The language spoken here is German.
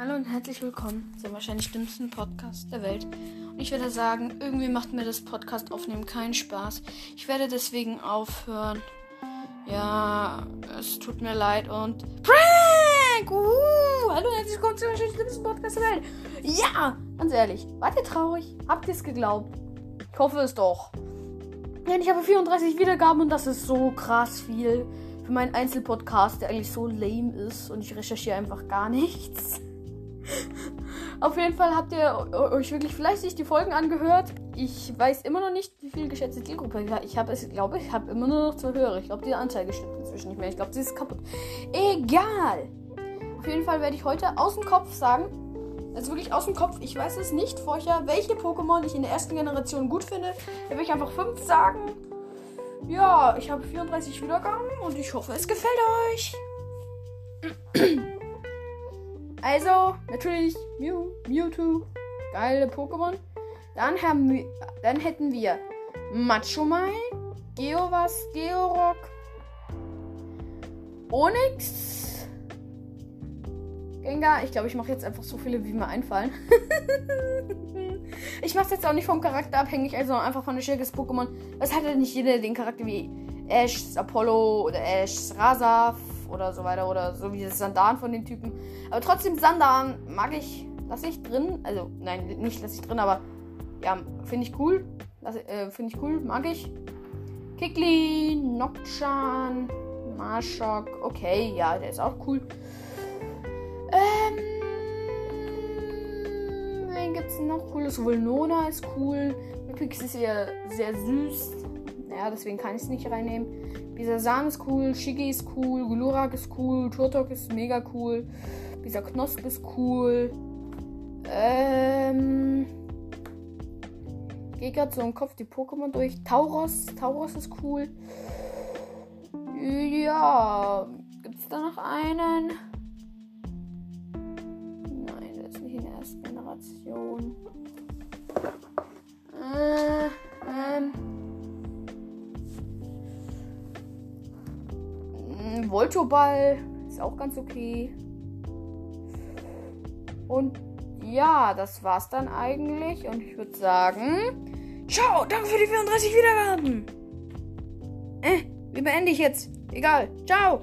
herzlich willkommen zum wahrscheinlich dümmsten Podcast der Welt. Und ich werde sagen, irgendwie macht mir das Podcast aufnehmen keinen Spaß. Ich werde deswegen aufhören. Ja, es tut mir leid und Prank! Uh, hallo, herzlich willkommen zum wahrscheinlich dümmsten Podcast der Welt. Ja, ganz ehrlich, wart ihr traurig? Habt ihr es geglaubt? Ich hoffe es doch. Denn ich habe 34 Wiedergaben und das ist so krass viel für meinen Einzelpodcast, der eigentlich so lame ist und ich recherchiere einfach gar nichts. Auf jeden Fall habt ihr euch wirklich fleißig die Folgen angehört. Ich weiß immer noch nicht, wie viel geschätzte Zielgruppe ich habe. Ich glaube, ich habe immer nur noch zwei Hörer. Ich glaube, die Anzeige stimmt inzwischen nicht mehr. Ich glaube, sie ist kaputt. Egal. Auf jeden Fall werde ich heute aus dem Kopf sagen, also wirklich aus dem Kopf, ich weiß es nicht vorher, welche Pokémon ich in der ersten Generation gut finde. Da will ich einfach fünf sagen. Ja, ich habe 34 Wiedergaben und ich hoffe, es gefällt euch. Also, natürlich Mew, Mewtwo. Geile Pokémon. Dann, haben dann hätten wir Machomai, Geovas, Georock, Onyx, Gengar. Ich glaube, ich mache jetzt einfach so viele, wie mir einfallen. ich mache es jetzt auch nicht vom Charakter abhängig, also einfach von der Stärke des Pokémon. Das hat ja nicht jeder den Charakter wie Ash, Apollo oder Ash, Rasaf oder so weiter oder so wie das Sandan von den Typen. Aber trotzdem Sandan mag ich, lasse ich drin. Also nein, nicht lasse ich drin, aber ja, finde ich cool. Äh, finde ich cool, mag ich. Kikli, Nokchan, Marshok, okay, ja, der ist auch cool. Ähm, wen gibt's noch cooles? Vulnona ist cool. Pix ist ja sehr süß. Ja, deswegen kann ich es nicht reinnehmen. Bisasam ist cool, Shigi ist cool, Glurak ist cool, Turtok ist mega cool, Bisa Knosp ist cool. Ähm. Gehe gerade so im Kopf die Pokémon durch. Tauros, Tauros ist cool. Ja, gibt es da noch einen? Voltoball ist auch ganz okay. Und ja, das war's dann eigentlich. Und ich würde sagen, ciao, danke für die 34 Wiedergaben. Äh, wie beende ich jetzt? Egal, ciao.